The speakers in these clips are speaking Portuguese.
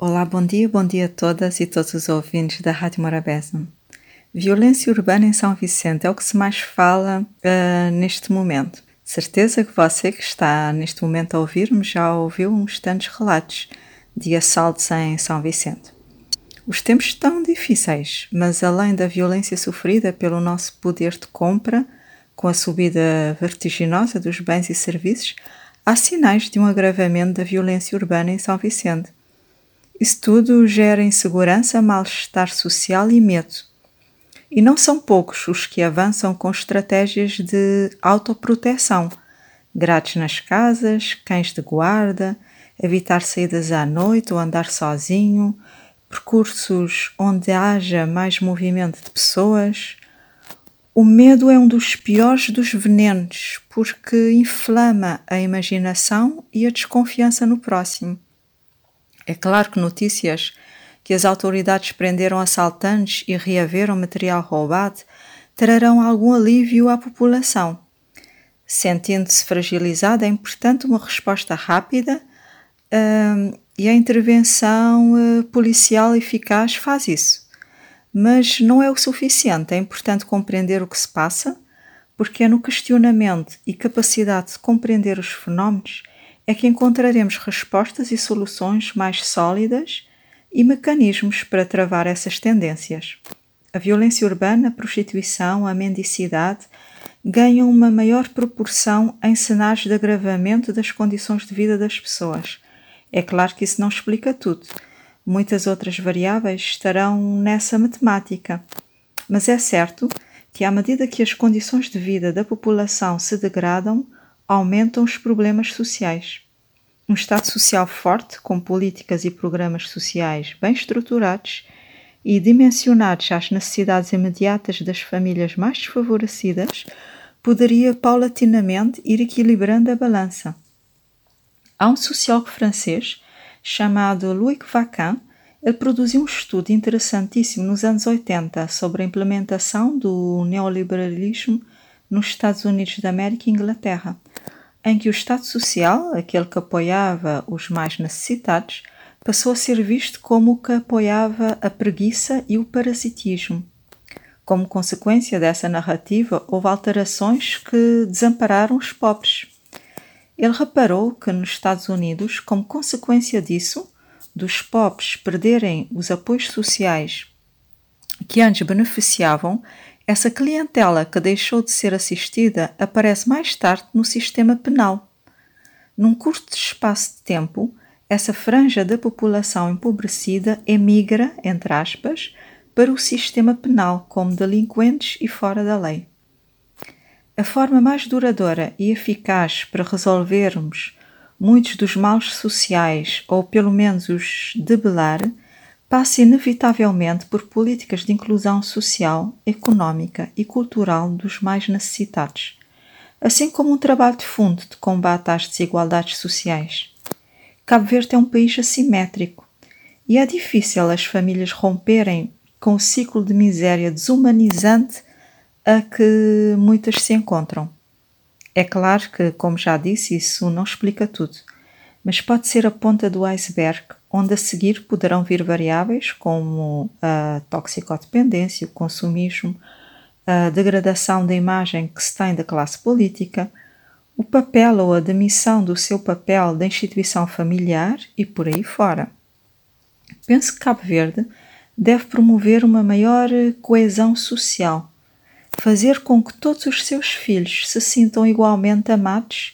Olá, bom dia, bom dia a todas e todos os ouvintes da Rádio Morabeza. Violência urbana em São Vicente é o que se mais fala uh, neste momento. Certeza que você que está neste momento a ouvir-me já ouviu uns tantos relatos de assaltos em São Vicente. Os tempos estão difíceis, mas além da violência sofrida pelo nosso poder de compra, com a subida vertiginosa dos bens e serviços, há sinais de um agravamento da violência urbana em São Vicente. Isso tudo gera insegurança, mal-estar social e medo. E não são poucos os que avançam com estratégias de autoproteção, grades nas casas, cães de guarda, evitar saídas à noite ou andar sozinho, percursos onde haja mais movimento de pessoas. O medo é um dos piores dos venenos porque inflama a imaginação e a desconfiança no próximo. É claro que notícias que as autoridades prenderam assaltantes e reaveram material roubado trarão algum alívio à população. Sentindo-se fragilizada, é importante uma resposta rápida uh, e a intervenção uh, policial eficaz faz isso. Mas não é o suficiente, é importante compreender o que se passa, porque é no questionamento e capacidade de compreender os fenómenos é que encontraremos respostas e soluções mais sólidas e mecanismos para travar essas tendências. A violência urbana, a prostituição, a mendicidade ganham uma maior proporção em cenários de agravamento das condições de vida das pessoas. É claro que isso não explica tudo. Muitas outras variáveis estarão nessa matemática. Mas é certo que, à medida que as condições de vida da população se degradam, aumentam os problemas sociais. Um Estado social forte, com políticas e programas sociais bem estruturados e dimensionados às necessidades imediatas das famílias mais desfavorecidas, poderia paulatinamente ir equilibrando a balança. Há um sociólogo francês chamado Louis Vacan, ele produziu um estudo interessantíssimo nos anos 80 sobre a implementação do neoliberalismo nos Estados Unidos da América e Inglaterra em que o Estado Social, aquele que apoiava os mais necessitados, passou a ser visto como que apoiava a preguiça e o parasitismo. Como consequência dessa narrativa, houve alterações que desampararam os pobres. Ele reparou que nos Estados Unidos, como consequência disso, dos pobres perderem os apoios sociais que antes beneficiavam, essa clientela que deixou de ser assistida aparece mais tarde no sistema penal. Num curto espaço de tempo, essa franja da população empobrecida emigra, entre aspas, para o sistema penal como delinquentes e fora da lei. A forma mais duradoura e eficaz para resolvermos muitos dos males sociais, ou pelo menos os debelar, passa inevitavelmente por políticas de inclusão social, económica e cultural dos mais necessitados, assim como um trabalho de fundo de combate às desigualdades sociais. Cabo Verde é um país assimétrico e é difícil as famílias romperem com o ciclo de miséria desumanizante a que muitas se encontram. É claro que, como já disse, isso não explica tudo, mas pode ser a ponta do iceberg onde a seguir poderão vir variáveis como a toxicodependência, o consumismo, a degradação da imagem que se tem da classe política, o papel ou a demissão do seu papel da instituição familiar e por aí fora. Penso que Cabo Verde deve promover uma maior coesão social, fazer com que todos os seus filhos se sintam igualmente amados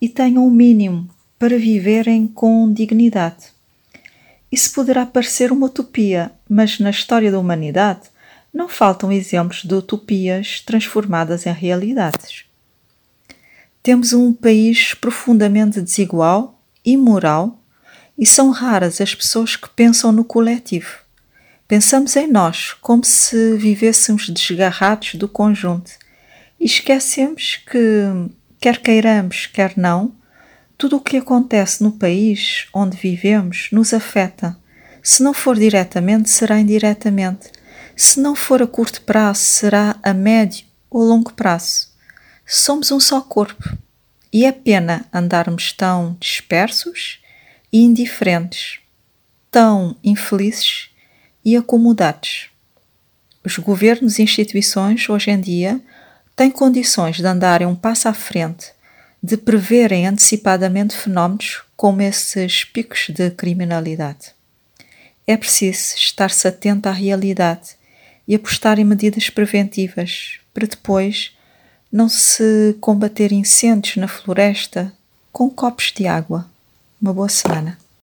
e tenham o mínimo para viverem com dignidade. Isso poderá parecer uma utopia, mas na história da humanidade não faltam exemplos de utopias transformadas em realidades. Temos um país profundamente desigual, imoral, e são raras as pessoas que pensam no coletivo. Pensamos em nós como se vivêssemos desgarrados do conjunto e esquecemos que, quer queiramos, quer não, tudo o que acontece no país onde vivemos nos afeta. Se não for diretamente, será indiretamente. Se não for a curto prazo, será a médio ou longo prazo. Somos um só corpo e é pena andarmos tão dispersos e indiferentes. tão infelizes e acomodados. Os governos e instituições hoje em dia têm condições de andarem um passo à frente, de preverem antecipadamente fenómenos como esses picos de criminalidade. É preciso estar-se atento à realidade e apostar em medidas preventivas para depois não se combater incêndios na floresta com copos de água. Uma boa semana.